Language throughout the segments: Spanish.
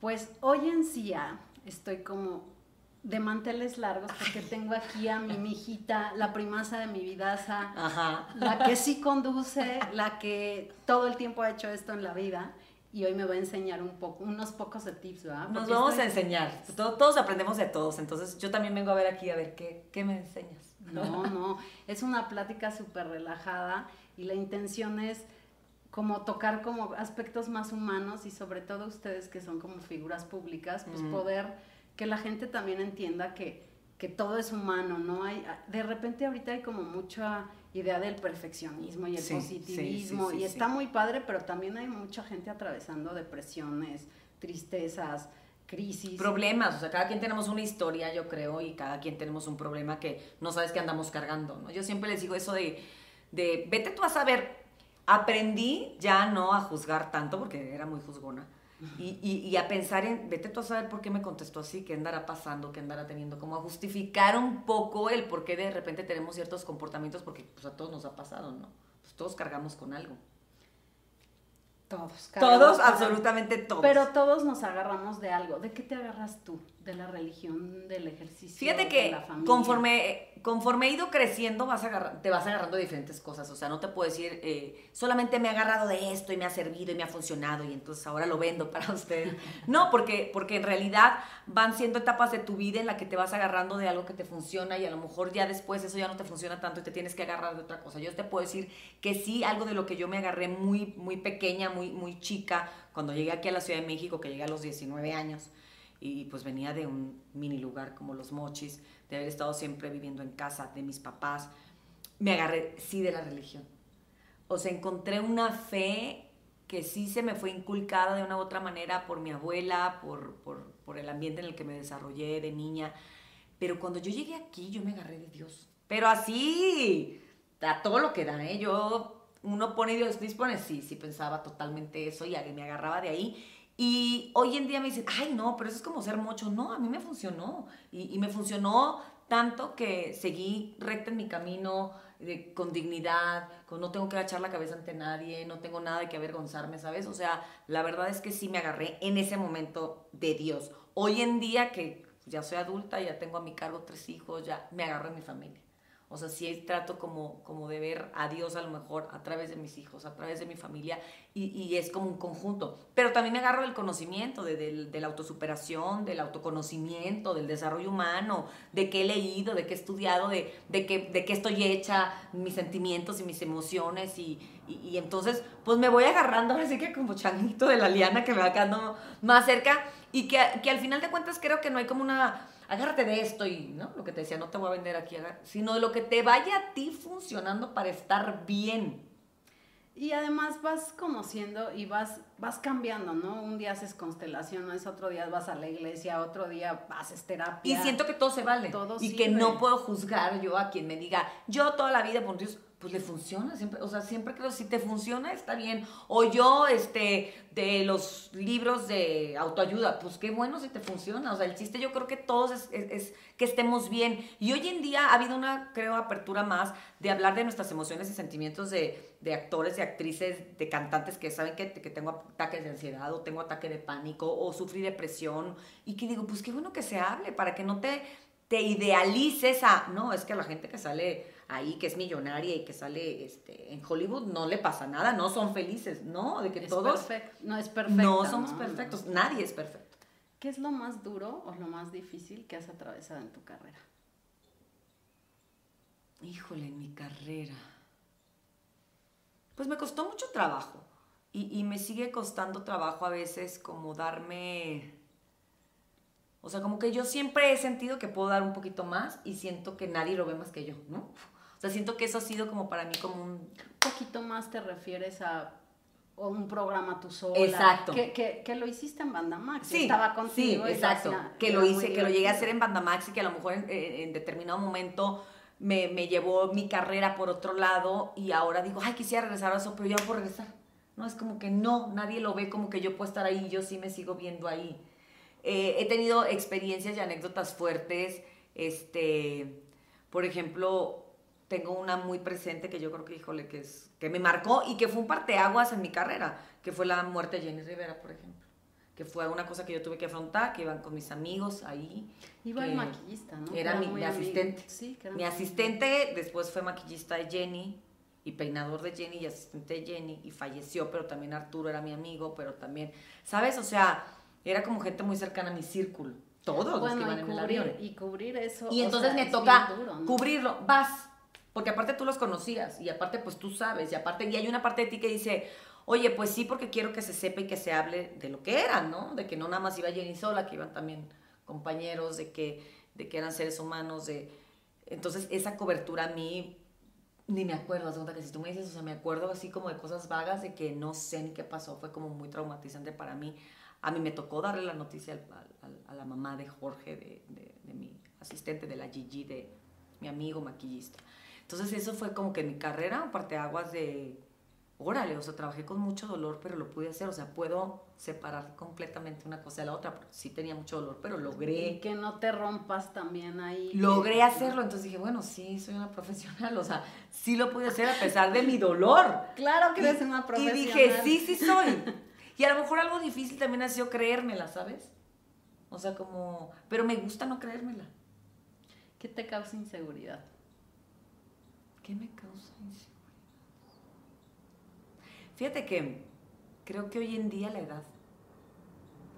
Pues hoy en día estoy como de manteles largos porque tengo aquí a mi mijita, la primasa de mi vidaza, la que sí conduce, la que todo el tiempo ha hecho esto en la vida. Y hoy me va a enseñar un poco, unos pocos de tips, ¿verdad? Nos vamos a enseñar, todos, aprendemos de todos, entonces yo también vengo a ver aquí a ver qué, qué me enseñas. No, no, es una plática súper relajada y la intención es como tocar como aspectos más humanos y sobre todo ustedes que son como figuras públicas, pues poder que la gente también entienda que, que todo es humano, ¿no? Hay, de repente ahorita hay como mucha idea del perfeccionismo y el positivismo y está muy padre, pero también hay mucha gente atravesando depresiones, tristezas, crisis. Problemas, o sea, cada quien tenemos una historia, yo creo, y cada quien tenemos un problema que no sabes que andamos cargando, ¿no? Yo siempre les digo eso de, de vete tú a saber, aprendí ya no a juzgar tanto, porque era muy juzgona, y, y, a pensar en, vete tú a saber por qué me contestó así, qué andará pasando, qué andará teniendo, como a justificar un poco el por qué de repente tenemos ciertos comportamientos, porque pues a todos nos ha pasado, ¿no? Pues todos cargamos con algo. Todos. Todos, absolutamente todos. Pero todos nos agarramos de algo. ¿De qué te agarras tú? ¿De la religión, del ejercicio? Fíjate que conforme, conforme he ido creciendo vas te vas agarrando de diferentes cosas. O sea, no te puedo decir, eh, solamente me he agarrado de esto y me ha servido y me ha funcionado y entonces ahora lo vendo para ustedes. No, porque, porque en realidad van siendo etapas de tu vida en la que te vas agarrando de algo que te funciona y a lo mejor ya después eso ya no te funciona tanto y te tienes que agarrar de otra cosa. Yo te puedo decir que sí, algo de lo que yo me agarré muy, muy pequeña, muy, muy chica, cuando llegué aquí a la Ciudad de México, que llegué a los 19 años, y pues venía de un mini lugar como Los Mochis, de haber estado siempre viviendo en casa de mis papás, me agarré sí de la religión. O sea, encontré una fe que sí se me fue inculcada de una u otra manera por mi abuela, por, por, por el ambiente en el que me desarrollé de niña. Pero cuando yo llegué aquí, yo me agarré de Dios. Pero así, a todo lo que da, ¿eh? Yo, uno pone Dios dispone, sí, sí pensaba totalmente eso y me agarraba de ahí. Y hoy en día me dicen, ay, no, pero eso es como ser mucho. No, a mí me funcionó. Y, me funcionó tanto que seguí recta en mi camino, con dignidad, con no tengo que agachar la cabeza ante nadie, no tengo nada de que avergonzarme, ¿sabes? O sea, la verdad es que sí me agarré en ese momento de Dios. Hoy en día que ya soy adulta, ya tengo a mi cargo tres hijos, ya me agarro en mi familia. O sea, sí trato como, como de ver a Dios a lo mejor a través de mis hijos, a través de mi familia, y, es como un conjunto. Pero también me agarro del conocimiento, de, la autosuperación, del autoconocimiento, del desarrollo humano, de qué he leído, de qué he estudiado, de, de, qué, de qué estoy hecha, mis sentimientos y mis emociones, y, entonces, pues me voy agarrando, así que como changuito de la liana que me va quedando más cerca, y que, que al final de cuentas creo que no hay como una agárrate de esto y, ¿no? Lo que te decía, no te voy a vender aquí, sino de lo que te vaya a ti funcionando para estar bien. Y además vas conociendo y vas, vas cambiando, ¿no? Un día haces constelaciones, otro día vas a la iglesia, otro día haces terapia. Y siento que todo se vale. Todo y que no puedo juzgar yo a quien me diga, yo toda la vida, por Dios, pues le funciona, siempre, o sea, siempre creo, si te funciona, está bien. O yo, este, de los libros de autoayuda, pues qué bueno si te funciona. O sea, el chiste yo creo que todos es, que estemos bien. Y hoy en día ha habido una, creo, apertura más de hablar de nuestras emociones y sentimientos de, de actores y actrices, de cantantes que saben que, que tengo ataques de ansiedad o tengo ataque de pánico o sufrí depresión. Y que digo, pues qué bueno que se hable para que no te, te idealices a, no, es que la gente que sale ahí que es millonaria y que sale este, en Hollywood, no le pasa nada, no son felices, ¿no? De que todos... No es perfecto. No somos perfectos, nadie es perfecto. ¿Qué es lo más duro o lo más difícil que has atravesado en tu carrera? Híjole, en mi carrera. Pues me costó mucho trabajo y, y me sigue costando trabajo a veces como darme o sea, como que yo siempre he sentido que puedo dar un poquito más y siento que nadie lo ve más que yo, ¿no? O sea, siento que eso ha sido como para mí como un... Un poquito más te refieres a un programa tú sola. Exacto. Que, que, que, lo hiciste en Banda Max. Sí, estaba contigo. Sí, exacto. que lo hice, que lo llegué a hacer en Banda Max y que a lo mejor en, determinado momento me, me, llevó mi carrera por otro lado y ahora digo, ay, quisiera regresar a eso, pero ya no puedo regresar. No, es como que no, nadie lo ve como que yo puedo estar ahí, yo sí me sigo viendo ahí. Eh, he tenido experiencias y anécdotas fuertes. Este, por ejemplo, tengo una muy presente que yo creo que, híjole, que, es, que me marcó y que fue un parteaguas en mi carrera, que fue la muerte de Jenny Rivera, por ejemplo. que fue una cosa que yo tuve que afrontar, que iban con mis amigos ahí. Iba el maquillista, ¿no? Era mi, asistente. Sí, mi asistente después fue maquillista de Jenny y peinador de Jenny y asistente de Jenny y falleció, pero también Arturo era mi amigo, pero también, ¿sabes? O sea, era como gente muy cercana a mi círculo. Todos los que iban en el avión. Y cubrir eso. Y entonces me toca cubrirlo. Vas, porque aparte tú los conocías y aparte pues tú sabes y aparte y hay una parte de ti que dice, oye, pues sí, porque quiero que se sepa y que se hable de lo que eran, ¿no? De que no nada más iba Jenny sola, que iban también compañeros, de que, de que eran seres humanos, de... Entonces, esa cobertura a mí ni me acuerdo, segunda que si tú me dices, o sea, me acuerdo así como de cosas vagas de que no sé ni qué pasó, fue como muy traumatizante para mí. A mí me tocó darle la noticia a, la mamá de Jorge, de, de, de, mi asistente, de la Gigi, de mi amigo maquillista. Entonces eso fue como que mi carrera, parte aguas de, órale, o sea, trabajé con mucho dolor, pero lo pude hacer, o sea, puedo separar completamente una cosa de la otra, porque sí tenía mucho dolor, pero logré. Y que no te rompas también ahí. Logré hacerlo, entonces dije, bueno, sí, soy una profesional, o sea, sí lo pude hacer a pesar de mi dolor. Claro que eres una profesional. Y dije, sí, sí soy. Y a lo mejor algo difícil también ha sido creérmela, ¿sabes? O sea, como, pero me gusta no creérmela. ¿Qué te causa inseguridad? ¿Qué me causa inseguridad? Fíjate que creo que hoy en día la edad.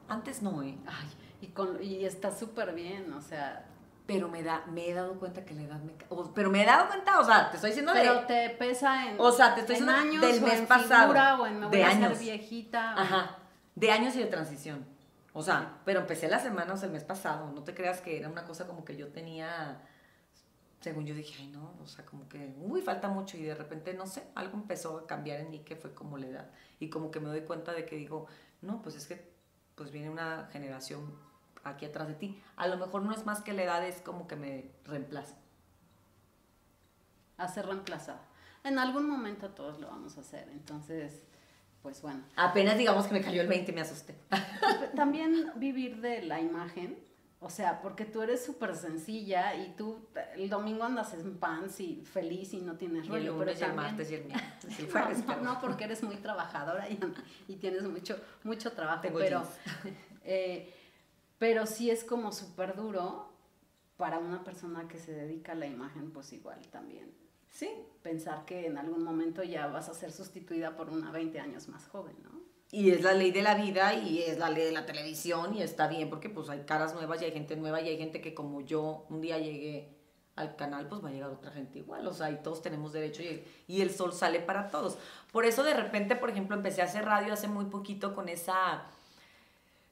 Antes no, ¿eh? Ay, y, con, y está súper bien, o sea. Pero me, da, me he dado cuenta que la edad me... pero me he dado cuenta, o sea, te estoy diciendo pero te pesa en... O sea, te estoy diciendo años, del mes en pasado. o en me voy de a años. viejita. Ajá, de años y de transición. O sea, pero empecé las semanas el mes pasado. No te creas que era una cosa como que yo tenía según yo dije, ay no, o sea, como que, uy, falta mucho y de repente, no sé, algo empezó a cambiar en mí que fue como la edad. Y como que me doy cuenta de que digo, no, pues es que pues viene una generación aquí atrás de ti. A lo mejor no es más que la edad, es como que me reemplaza. A ser reemplazada. En algún momento todos lo vamos a hacer, entonces, pues bueno. Apenas digamos que me cayó el 20 y me asusté. También vivir de la imagen o sea, porque tú eres súper sencilla y tú el domingo andas en pants y feliz y no tienes rollo. pero el martes y el miércoles. no, no, porque eres muy trabajadora y, y tienes mucho, mucho trabajo. pero, eh, pero sí es como súper duro para una persona que se dedica a la imagen, pues igual también. Sí. Pensar que en algún momento ya vas a ser sustituida por una 20 años más joven, ¿no? Y es la ley de la vida y es la ley de la televisión y está bien porque pues hay caras nuevas y hay gente nueva y hay gente que como yo un día llegué al canal, pues va a llegar otra gente igual, o sea, y todos tenemos derecho y, y el sol sale para todos. Por eso de repente, por ejemplo, empecé a hacer radio hace muy poquito con esa,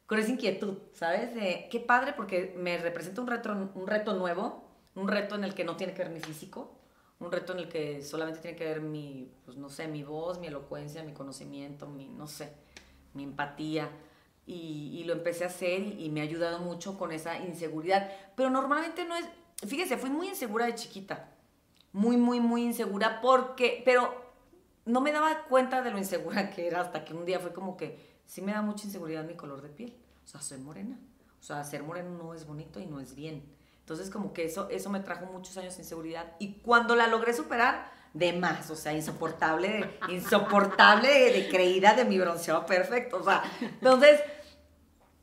con esa inquietud, ¿sabes? De, qué padre porque me representa un reto, un reto nuevo, un reto en el que no tiene que ver mi físico, un reto en el que solamente tiene que ver mi, pues no sé, mi voz, mi elocuencia, mi conocimiento, mi, no sé mi empatía. Y, lo empecé a hacer y, me ha ayudado mucho con esa inseguridad. Pero normalmente no es, fíjese, fui muy insegura de chiquita. Muy, muy, muy insegura porque, pero no me daba cuenta de lo insegura que era hasta que un día fue como que sí me da mucha inseguridad mi color de piel. O sea, soy morena. O sea, ser moreno no es bonito y no es bien. Entonces como que eso, eso me trajo muchos años de inseguridad. Y cuando la logré superar, de más, o sea, insoportable, insoportable de, creída de mi bronceado perfecto, o sea, entonces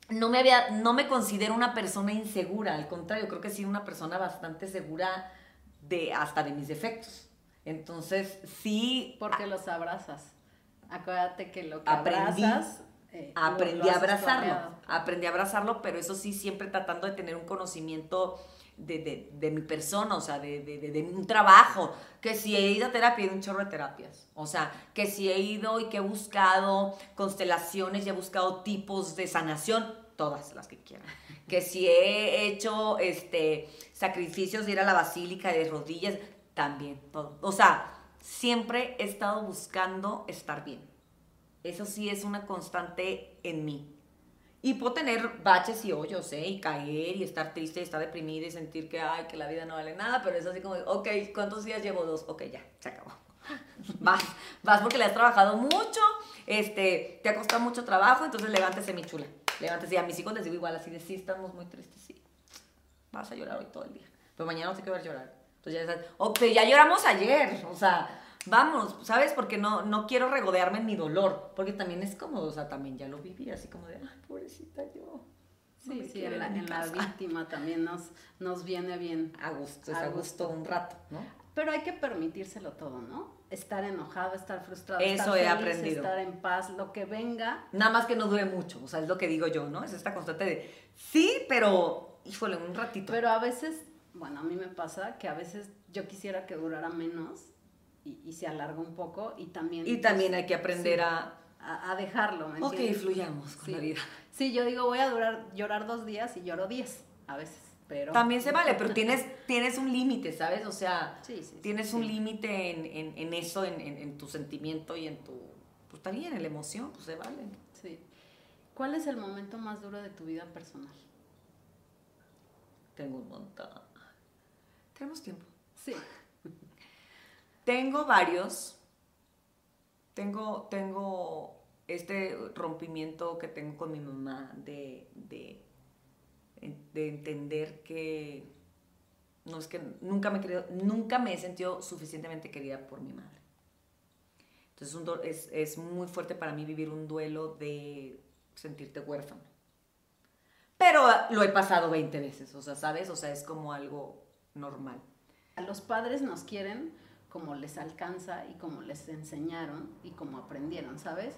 no me había, no me considero una persona insegura, al contrario, creo que sí una persona bastante segura de hasta de mis defectos. Entonces, sí. Porque los abrazas. Acuérdate que lo que aprendí, abrazas. Eh, aprendí a abrazarlo. Aprendí a abrazarlo, pero eso sí, siempre tratando de tener un conocimiento de, de, mi persona, o sea, de, de, un trabajo, que si he ido a terapia, he un chorro de terapias, o sea, que si he ido y que he buscado constelaciones y he buscado tipos de sanación, todas las que quieran, que si he hecho este, sacrificios de ir a la basílica de rodillas, también, todo, o sea, siempre he estado buscando estar bien, eso sí es una constante en mí, y puedo tener baches y hoyos, ¿eh? Y caer y estar triste y estar deprimida y sentir que, ay, que la vida no vale nada, pero es así como, ok, ¿cuántos días llevo? Dos. Ok, ya, se acabó. vas, vas porque le has trabajado mucho, este, te ha costado mucho trabajo, entonces levántese, mi chula. Levántese. Y a mis hijos les digo igual, así de, sí, estamos muy tristes, sí. Vas a llorar hoy todo el día. Pero mañana no sé qué ver llorar. Entonces ya sabes, ok, ya lloramos ayer, o sea, vamos, ¿sabes? Porque no, no quiero regodearme en mi dolor, porque también es cómodo, o sea, también ya lo viví, así como de, ay, pobrecita yo. Sí, sí, en la, en la víctima también nos, nos viene bien. A gusto, a, gusto. un rato, ¿no? Pero hay que permitírselo todo, ¿no? Estar enojado, estar frustrado, Eso estar he aprendido. estar en paz, lo que venga. Nada más que no dure mucho, o sea, es lo que digo yo, ¿no? Es esta constante de, sí, pero, híjole, un ratito. Pero a veces, bueno, a mí me pasa que a veces yo quisiera que durara menos y, se alarga un poco y también... Y también hay que aprender a... a... dejarlo, ¿me Ok, fluyamos con la vida. Sí, yo digo, voy a durar, llorar dos días y lloro diez a veces. Pero... También se vale, pero tienes, tienes un límite, ¿sabes? O sea, tienes un límite en, en, eso, en, en, tu sentimiento y en tu... Pues también en la emoción, pues se vale. Sí. ¿Cuál es el momento más duro de tu vida personal? Tengo un montón. Tenemos tiempo. Sí. Tengo varios. Tengo, tengo este rompimiento que tengo con mi mamá de, de, entender que no es que nunca me he nunca me he sentido suficientemente querida por mi madre. Entonces es, muy fuerte para mí vivir un duelo de sentirte huérfano. Pero lo he pasado 20 veces, o sea, ¿sabes? O sea, es como algo normal. Los padres nos quieren como les alcanza y como les enseñaron y como aprendieron, ¿sabes?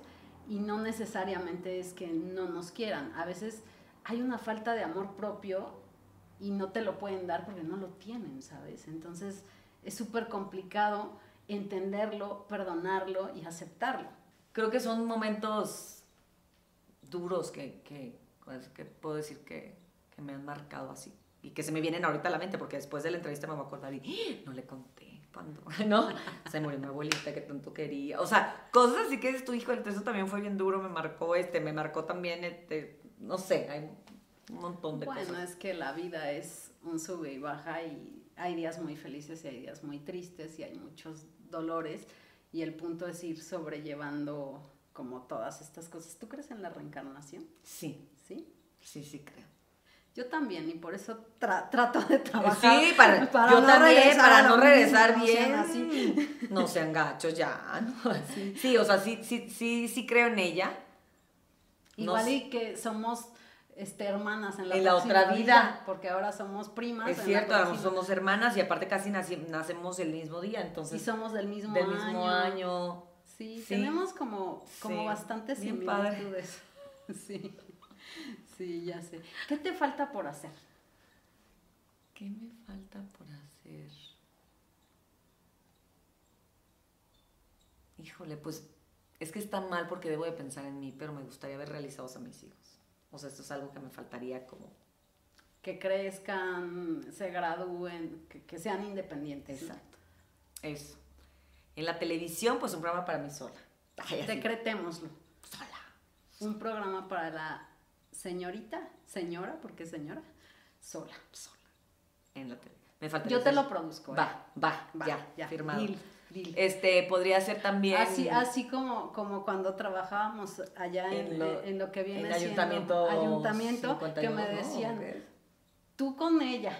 Y no necesariamente es que no nos quieran. A veces hay una falta de amor propio y no te lo pueden dar porque no lo tienen, ¿sabes? Entonces es súper complicado entenderlo, perdonarlo y aceptarlo. Creo que son momentos duros que, que, pues, que puedo decir que, que, me han marcado así y que se me vienen ahorita a la mente porque después de la entrevista me voy a acordar y ¡Ah! no le conté cuando, ¿no? Se murió mi abuelita que tanto quería. O sea, cosas así que es tu hijo, eso también fue bien duro, me marcó este, me marcó también, este, no sé, hay un montón de cosas. Bueno, es que la vida es un sube y baja y hay días muy felices y hay días muy tristes y hay muchos dolores y el punto es ir sobrellevando como todas estas cosas. ¿Tú crees en la reencarnación? Sí. ¿Sí? Sí, sí creo. Yo también, y por eso trato de trabajar. Sí, para, yo no también, para no regresar bien. No sean, no sean gachos ya. Sí. o sea, sí, sí, sí, sí creo en ella. Igual y que somos este, hermanas en la, en la otra vida. Porque ahora somos primas. Es cierto, ahora somos hermanas y aparte casi nacemos el mismo día, entonces. Y somos del mismo del mismo año. Sí, tenemos como, como bastantes similitudes. Sí. Sí, ya sé. ¿Qué te falta por hacer? ¿Qué me falta por hacer? Híjole, pues es que está mal porque debo de pensar en mí, pero me gustaría ver realizados a mis hijos. O sea, esto es algo que me faltaría como... Que crezcan, se gradúen, que, sean independientes. Exacto. Eso. En la televisión, pues un programa para mí sola. Decretémoslo. Sola. Un programa para la señorita, señora, porque señora, sola. Sola. En la tele. Me falta Yo te lo produzco. Va, ¿eh? va, va, ya, ya, firmado. Este, podría ser también... Así, así como, como cuando trabajábamos allá en, lo, que viene en ayuntamiento, ayuntamiento que me decían, tú con ella,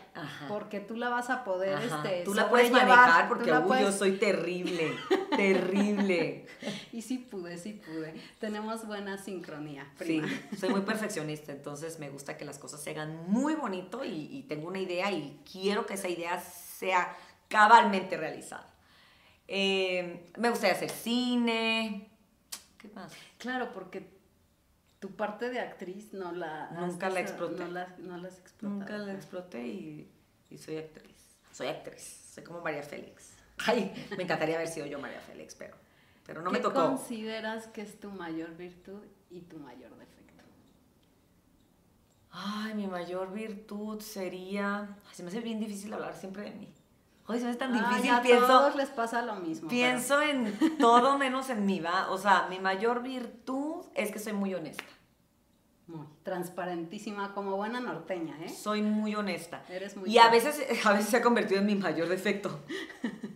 porque tú la vas a poder, este, tú la puedes manejar, porque yo soy terrible, terrible. y sí pude, sí pude. Tenemos buena sincronía. Sí, soy muy perfeccionista, entonces me gusta que las cosas se hagan muy bonito y, tengo una idea y quiero que esa idea sea cabalmente realizada. Eh, me gustaría hacer cine. ¿Qué más? Claro, porque tu parte de actriz no la... Nunca la exploté. No la, no las Nunca la exploté y, y, soy actriz. Soy actriz. Soy como María Félix. Ay, me encantaría haber sido yo María Félix, pero, pero no me tocó. ¿Qué consideras que es tu mayor virtud y tu mayor defecto? Ay, mi mayor virtud sería... se me hace bien difícil hablar siempre de mí. Ay, se me hace tan difícil. a todos les pasa lo mismo. Pienso en todo menos en mí, ¿va? O sea, mi mayor virtud es que soy muy honesta. Muy transparentísima, como buena norteña, ¿eh? Soy muy honesta. Eres muy Y a veces, a veces se ha convertido en mi mayor defecto.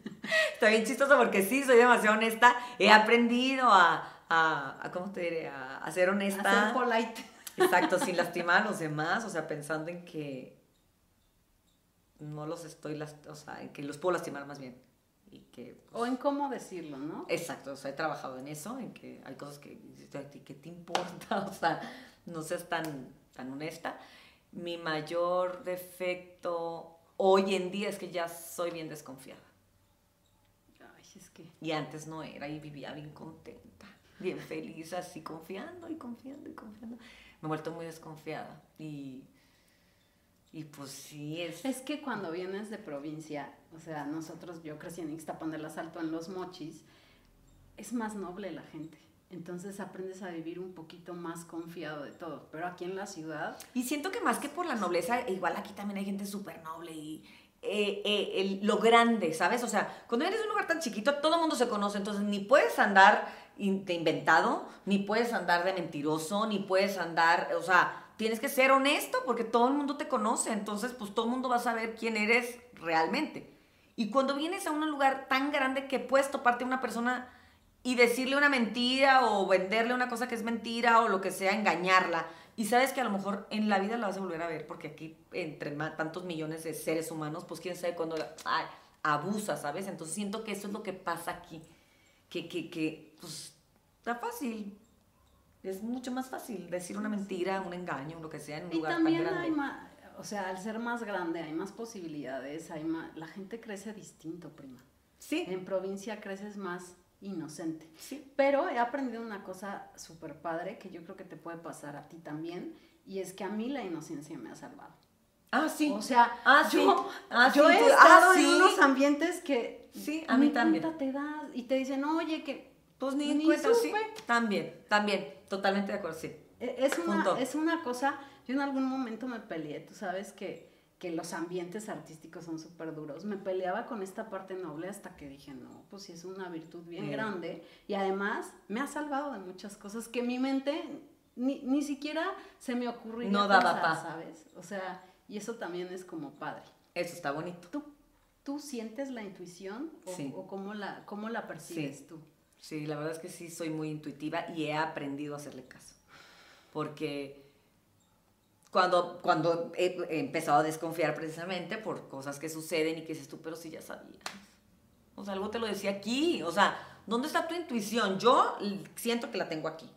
Está bien chistoso porque sí, soy demasiado honesta. He aprendido a, a, ¿cómo te diré? A, ser honesta. A ser polite. Exacto, sin lastimar a los demás, o sea, pensando en que no los estoy, o sea, en que los puedo lastimar más bien. y que... o en cómo decirlo, ¿no? Exacto, o sea, he trabajado en eso, en que hay cosas que ¿qué te importa? O sea, no seas tan, tan honesta. Mi mayor defecto hoy en día es que ya soy bien desconfiada. Ay, es que... Y antes no era y vivía bien contenta, bien feliz, así confiando y confiando y confiando. Me he vuelto muy desconfiada y y pues sí, es... Es que cuando vienes de provincia, o sea, nosotros, yo crecí en Ixtapan del Asalto, en Los Mochis, es más noble la gente. Entonces aprendes a vivir un poquito más confiado de todo. Pero aquí en la ciudad... Y siento que más que por la nobleza, igual aquí también hay gente súper noble y eh, eh, lo grande, ¿sabes? O sea, cuando eres un lugar tan chiquito, todo el mundo se conoce, entonces ni puedes andar de inventado, ni puedes andar de mentiroso, ni puedes andar, o sea, tienes que ser honesto porque todo el mundo te conoce, entonces pues todo el mundo va a saber quién eres realmente. Y cuando vienes a un lugar tan grande que puedes toparte a una persona y decirle una mentira o venderle una cosa que es mentira o lo que sea, engañarla, y sabes que a lo mejor en la vida la vas a volver a ver porque aquí entre tantos millones de seres humanos, pues quién sabe cuándo abusa, ¿sabes? Entonces siento que eso es lo que pasa aquí, que, que, que pues está fácil, es mucho más fácil decir una mentira, un engaño, lo que sea en un lugar tan grande. Hay más, o sea, al ser más grande hay más posibilidades, hay más, la gente crece distinto, prima. Sí. En provincia creces más inocente. Sí. Pero he aprendido una cosa súper padre que yo creo que te puede pasar a ti también, y es que a mí la inocencia me ha salvado. Ah, sí. O sea, ah, yo, ah, yo he ah, estado en unos ambientes que sí, a mí también. te das y te dicen, oye, que pues ni, ni cuenta, sí. También, también, totalmente de acuerdo, sí. E, es una, es una cosa, yo en algún momento me peleé, tú sabes que, que los ambientes artísticos son súper duros. Me peleaba con esta parte noble hasta que dije, no, pues sí es una virtud bien grande y además me ha salvado de muchas cosas que mi mente ni, ni siquiera se me ocurrió no daba paz, ¿sabes? O sea, y eso también es como padre. Eso está bonito. ¿Tú, tú sientes la intuición o, sí. o cómo, la, cómo la percibes sí. tú? Sí, la verdad es que sí soy muy intuitiva y he aprendido a hacerle caso. Porque cuando, cuando he, empezado a desconfiar precisamente por cosas que suceden y que dices tú, pero sí ya sabías. O sea, algo te lo decía aquí. O sea, ¿dónde está tu intuición? Yo siento que la tengo aquí.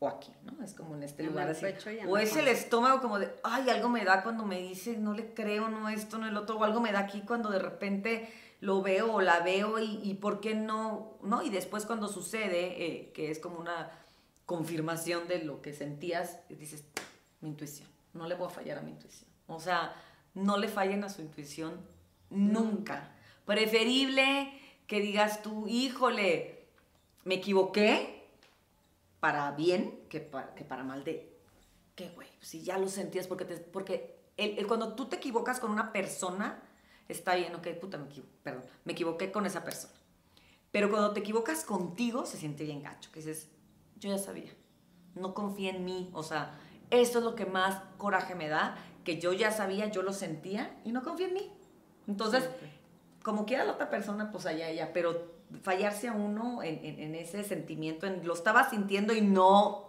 O aquí, ¿no? Es como en este lugar así. O es el estómago como de, ay, algo me da cuando me dice, no le creo, no esto, no el otro. O algo me da aquí cuando de repente lo veo o la veo y, por qué no, ¿no? Y después cuando sucede, eh, que es como una confirmación de lo que sentías, dices, mi intuición, no le voy a fallar a mi intuición. O sea, no le fallen a su intuición nunca. Preferible que digas tú, híjole, me equivoqué para bien que para, que para mal de, ¿qué güey? Si ya lo sentías, porque, te, porque cuando tú te equivocas con una persona, está bien, ok, puta, me equivoqué, perdón, me equivoqué con esa persona. Pero cuando te equivocas contigo, se siente bien gacho, que dices, yo ya sabía, no confía en mí, o sea, esto es lo que más coraje me da, que yo ya sabía, yo lo sentía y no confía en mí. Entonces, como quiera la otra persona, pues allá ella, pero fallarse a uno en, ese sentimiento, en, lo estaba sintiendo y no...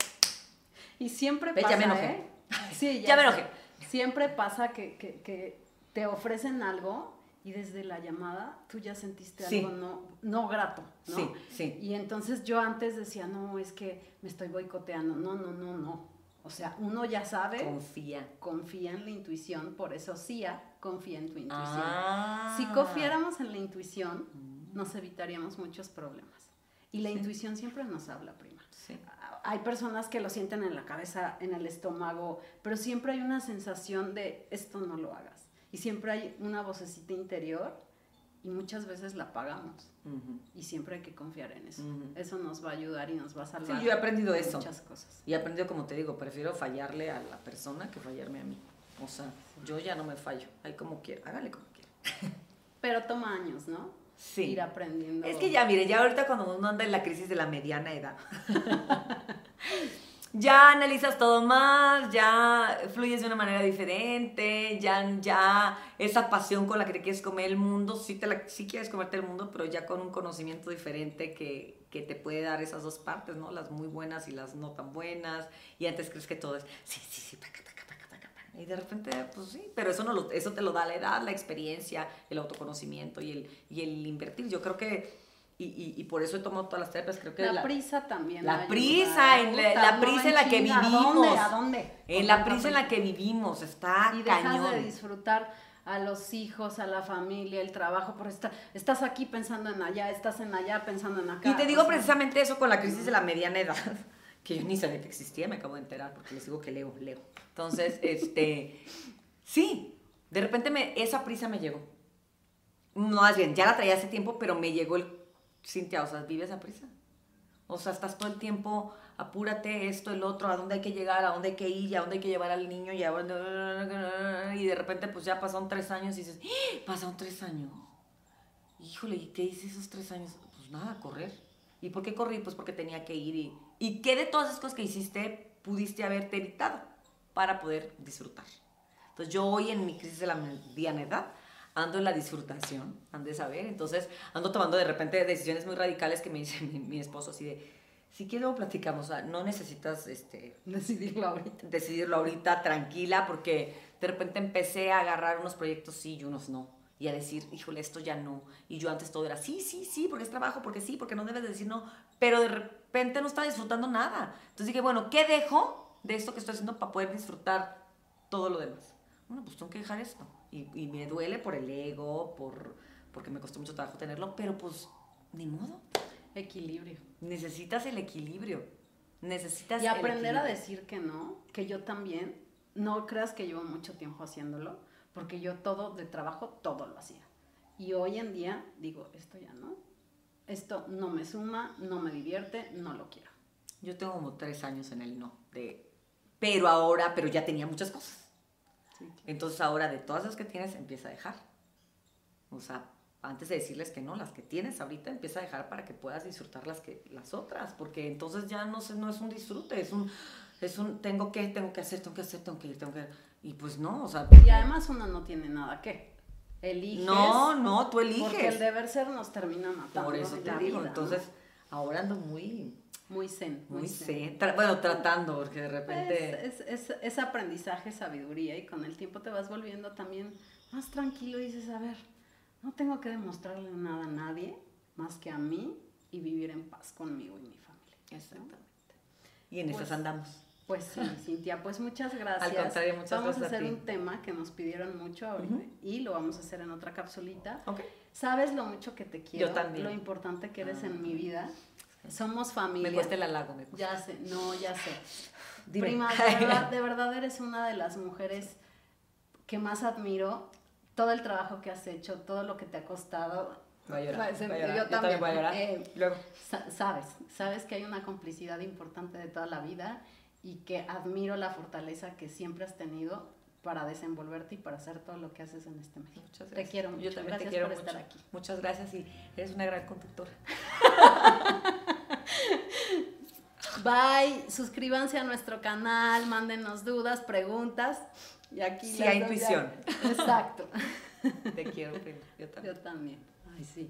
Y siempre pasa, ya me enojé. ¿eh? Sí, ya, me enojé. Siempre pasa que, que, que te ofrecen algo y desde la llamada tú ya sentiste algo no, no grato, ¿no? Sí, sí. Y entonces yo antes decía, no, es que me estoy boicoteando. No, no, no, no. O sea, uno ya sabe. Confía. Confía en la intuición, por eso sí, confía en tu intuición. Ah. Si confiáramos en la intuición, nos evitaríamos muchos problemas. Y la intuición siempre nos habla, prima. Sí. Hay personas que lo sienten en la cabeza, en el estómago, pero siempre hay una sensación de esto no lo hagas y siempre hay una vocecita interior y muchas veces la apagamos. Y siempre hay que confiar en eso. Eso nos va a ayudar y nos va a salvar. Sí, yo he aprendido eso. Muchas cosas. Y he aprendido, como te digo, prefiero fallarle a la persona que fallarme a mí. O sea, yo ya no me fallo. Ahí como quiera, hágale como quiera. Pero toma años, ¿no? Sí. Ir aprendiendo. Es que ya, mire, ya ahorita cuando uno anda en la crisis de la mediana edad, ya analizas todo más, ya fluyes de una manera diferente, ya, ya esa pasión con la que te quieres comer el mundo, sí, te la, sí quieres comerte el mundo, pero ya con un conocimiento diferente que, que te puede dar esas dos partes, ¿no? Las muy buenas y las no tan buenas. Y antes crees que todo es, sí, sí, sí, Y de repente, pues sí, pero eso, no lo, eso te lo da la edad, la experiencia, el autoconocimiento y el, y el invertir. Yo creo que, y, y, y por eso he tomado todas las terapias, creo que... La, prisa también. La ayuda. prisa, en la, la no, prisa en la que vivimos. ¿A dónde? ¿A dónde? En la prisa en la que vivimos, está y dejas cañón. de disfrutar a los hijos, a la familia, el trabajo, por estar, estás aquí pensando en allá, estás en allá pensando en acá. Y te digo o sea, precisamente eso con la crisis de la mediana edad, que yo ni sabía que existía, me acabo de enterar porque les digo que leo, leo. Entonces, este, sí, de repente me, esa prisa me llegó. No, más bien, ya la traía hace tiempo, pero me llegó el, Cintia, o sea, vive esa prisa. O sea, estás todo el tiempo, apúrate, esto, el otro, a dónde hay que llegar, a dónde hay que ir, a dónde hay que llevar al niño, y, a y de repente, pues ya pasaron tres años y dices, ¡Ah! pasaron tres años. Híjole, ¿y qué hice esos tres años? Pues nada, correr. ¿Y por qué corrí? Pues porque tenía que ir. ¿Y, ¿y qué de todas esas cosas que hiciste pudiste haberte evitado para poder disfrutar? Entonces yo hoy en mi crisis de la mediana edad ando en la disfrutación, ando de saber. Entonces ando tomando de repente decisiones muy radicales que me dice mi, mi esposo así de, si quieres platicamos, o sea, no necesitas este, Decidirlo ahorita. decidirlo ahorita tranquila porque de repente empecé a agarrar unos proyectos sí y unos no. Y a decir, híjole, esto ya no. Y yo antes todo era sí, sí, sí, porque es trabajo, porque sí, porque no debes de decir no. Pero de repente no estaba disfrutando nada. Entonces dije, bueno, ¿qué dejo de esto que estoy haciendo para poder disfrutar todo lo demás? Bueno, pues tengo que dejar esto. Y, y me duele por el ego, por, porque me costó mucho trabajo tenerlo, pero pues ni modo. Equilibrio. Necesitas el equilibrio. Necesitas Y el aprender a decir que no, que yo también, no creas que llevo mucho tiempo haciéndolo, porque yo todo de trabajo, todo lo hacía. Y hoy en día digo, esto ya no, esto no me suma, no me divierte, no lo quiero. Yo tengo como tres años en el no. De, pero ahora, pero ya tenía muchas cosas. Sí. Entonces ahora de todas las que tienes, empieza a dejar. O sea, antes de decirles que no, las que tienes ahorita, empieza a dejar para que puedas disfrutar las, que, las otras. Porque entonces ya no, no es un disfrute, es un, es un tengo que, tengo que hacer, tengo que hacer, tengo que ir, tengo que... Y pues no, o sea... Y además uno no tiene nada que. Eliges. no, no, tú eliges. Porque el deber ser nos termina matando. Por eso te digo, vida, ¿no? entonces ahora ando muy, Muy zen. muy zen. Tra- bueno, tratando, porque de repente... Es, es, es- es aprendizaje, sabiduría y con el tiempo te vas volviendo también más tranquilo y dices, a ver, no tengo que demostrarle nada a nadie más que a mí y vivir en paz conmigo y mi familia. ¿no? Exactamente. Y en Pues, esas andamos. Pues sí, Cintia, pues muchas gracias. Al contrario, muchas vamos gracias a a hacer ti. un tema que nos pidieron mucho ahorita Ujú. y lo vamos a hacer en otra capsulita. Ok. Sabes lo mucho que te quiero, también. lo importante que eres Ah. en mi vida. Somos familia. Me cuesta el halago, me cuesta. Ya sé, no, ya sé. Dime. Prima, de verdad, de verdad eres una de las mujeres que más admiro. Todo el trabajo que has hecho, todo lo que te ha costado. Voy a llorar. Voy a yo llorar. Yo, también, también voy a llorar. eh, Luego. Sa- sabes, sabes que hay una complicidad importante de toda la vida y que admiro la fortaleza que siempre has tenido para desenvolverte y para hacer todo lo que haces en este medio. Muchas Te gracias. quiero mucho. Yo también gracias te quiero por mucho. estar aquí. Muchas gracias y eres una gran conductora. Bye, suscríbanse a nuestro canal, mándenos dudas, preguntas. Y aquí Sí, hay intuición. Exacto. Te quiero. Yo también. Yo también. Ay, sí.